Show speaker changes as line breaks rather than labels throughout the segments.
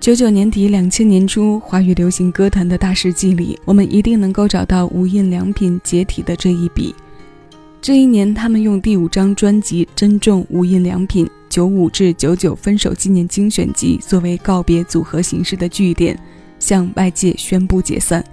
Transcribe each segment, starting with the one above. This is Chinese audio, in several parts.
九九年底、两千年初，华语流行歌坛的大事记里，我们一定能够找到无印良品解体的这一笔。这一年，他们用第五张专辑《珍重无印良品九五至九九分手纪念精选集》作为告别组合形式的据点，向外界宣布解散。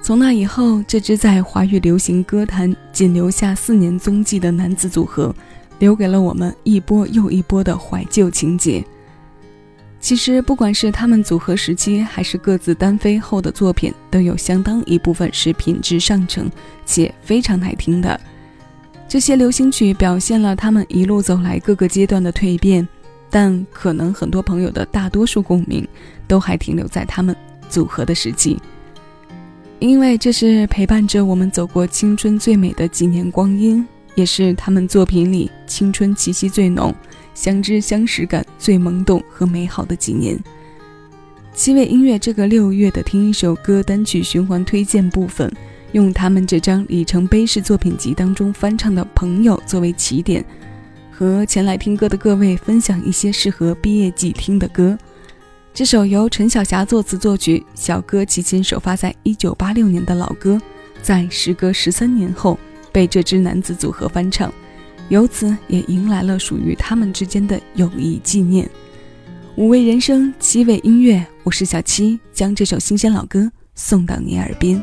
从那以后，这支在华语流行歌坛仅留下四年踪迹的男子组合，留给了我们一波又一波的怀旧情节。其实，不管是他们组合时期，还是各自单飞后的作品，都有相当一部分是品质上乘且非常耐听的。这些流行曲表现了他们一路走来各个阶段的蜕变，但可能很多朋友的大多数共鸣，都还停留在他们组合的时期，因为这是陪伴着我们走过青春最美的几年光阴，也是他们作品里青春气息最浓。相知相识感最萌动和美好的几年。七味音乐这个六月的听一首歌单曲循环推荐部分，用他们这张里程碑式作品集当中翻唱的《朋友》作为起点，和前来听歌的各位分享一些适合毕业季听的歌。这首由陈小霞作词作曲，小哥齐秦首发在一九八六年的老歌，在时隔十三年后被这支男子组合翻唱。由此也迎来了属于他们之间的友谊纪念。五味人生，七味音乐，我是小七，将这首新鲜老歌送到你耳边。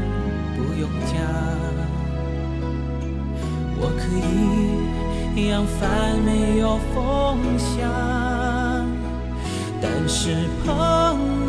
不用讲，我可以扬帆没有风向，但是朋友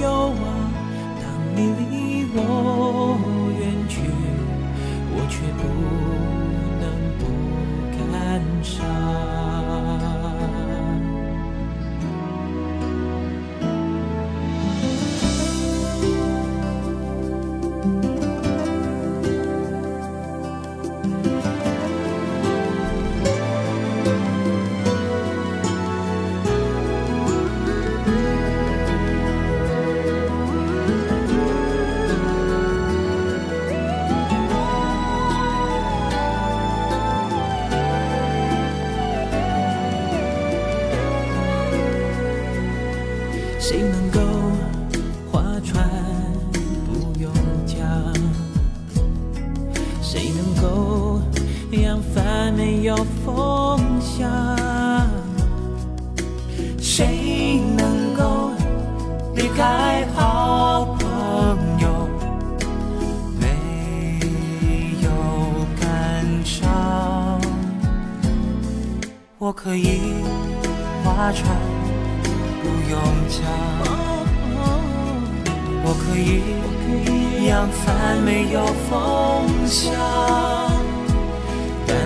有风向？
谁能够离开好朋友没有感伤？我可以划船不。用桨，我可以扬帆没有风向，